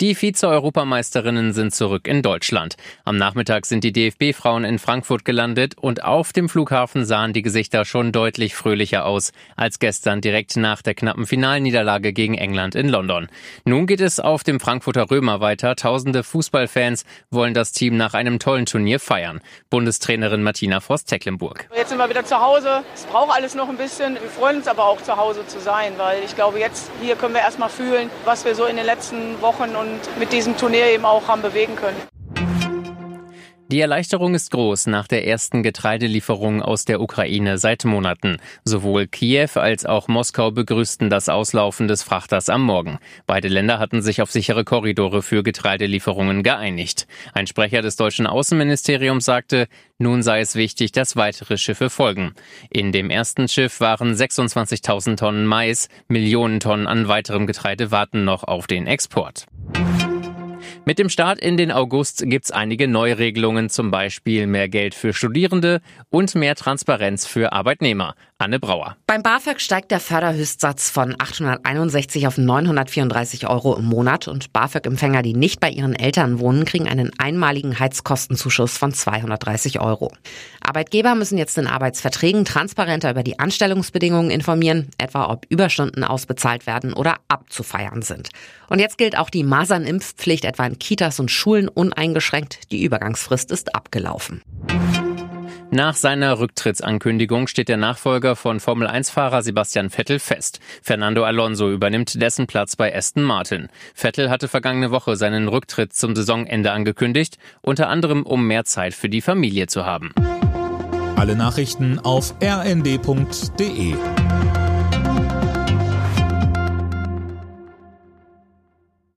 Die Vize-Europameisterinnen sind zurück in Deutschland. Am Nachmittag sind die DFB-Frauen in Frankfurt gelandet und auf dem Flughafen sahen die Gesichter schon deutlich fröhlicher aus als gestern direkt nach der knappen Finalniederlage gegen England in London. Nun geht es auf dem Frankfurter Römer weiter. Tausende Fußballfans wollen das Team nach einem tollen Turnier feiern. Bundestrainerin Martina Voss-Tecklenburg. Jetzt sind wir wieder zu Hause. Es braucht alles noch ein bisschen. Wir freuen uns aber auch zu Hause zu sein, weil ich glaube, jetzt hier können wir erstmal fühlen, was wir so in den letzten Wochen und mit diesem Turnier eben auch haben bewegen können. Die Erleichterung ist groß nach der ersten Getreidelieferung aus der Ukraine seit Monaten. Sowohl Kiew als auch Moskau begrüßten das Auslaufen des Frachters am Morgen. Beide Länder hatten sich auf sichere Korridore für Getreidelieferungen geeinigt. Ein Sprecher des deutschen Außenministeriums sagte, nun sei es wichtig, dass weitere Schiffe folgen. In dem ersten Schiff waren 26.000 Tonnen Mais, Millionen Tonnen an weiterem Getreide warten noch auf den Export. Mit dem Start in den August gibt's einige Neuregelungen, zum Beispiel mehr Geld für Studierende und mehr Transparenz für Arbeitnehmer. Anne Brauer. Beim BAföG steigt der Förderhöchstsatz von 861 auf 934 Euro im Monat und BAföG-Empfänger, die nicht bei ihren Eltern wohnen, kriegen einen einmaligen Heizkostenzuschuss von 230 Euro. Arbeitgeber müssen jetzt in Arbeitsverträgen transparenter über die Anstellungsbedingungen informieren, etwa ob Überstunden ausbezahlt werden oder abzufeiern sind. Und jetzt gilt auch die Masernimpfpflicht etwa in Kitas und Schulen uneingeschränkt. Die Übergangsfrist ist abgelaufen. Nach seiner Rücktrittsankündigung steht der Nachfolger von Formel-1-Fahrer Sebastian Vettel fest. Fernando Alonso übernimmt dessen Platz bei Aston Martin. Vettel hatte vergangene Woche seinen Rücktritt zum Saisonende angekündigt, unter anderem um mehr Zeit für die Familie zu haben. Alle Nachrichten auf rnd.de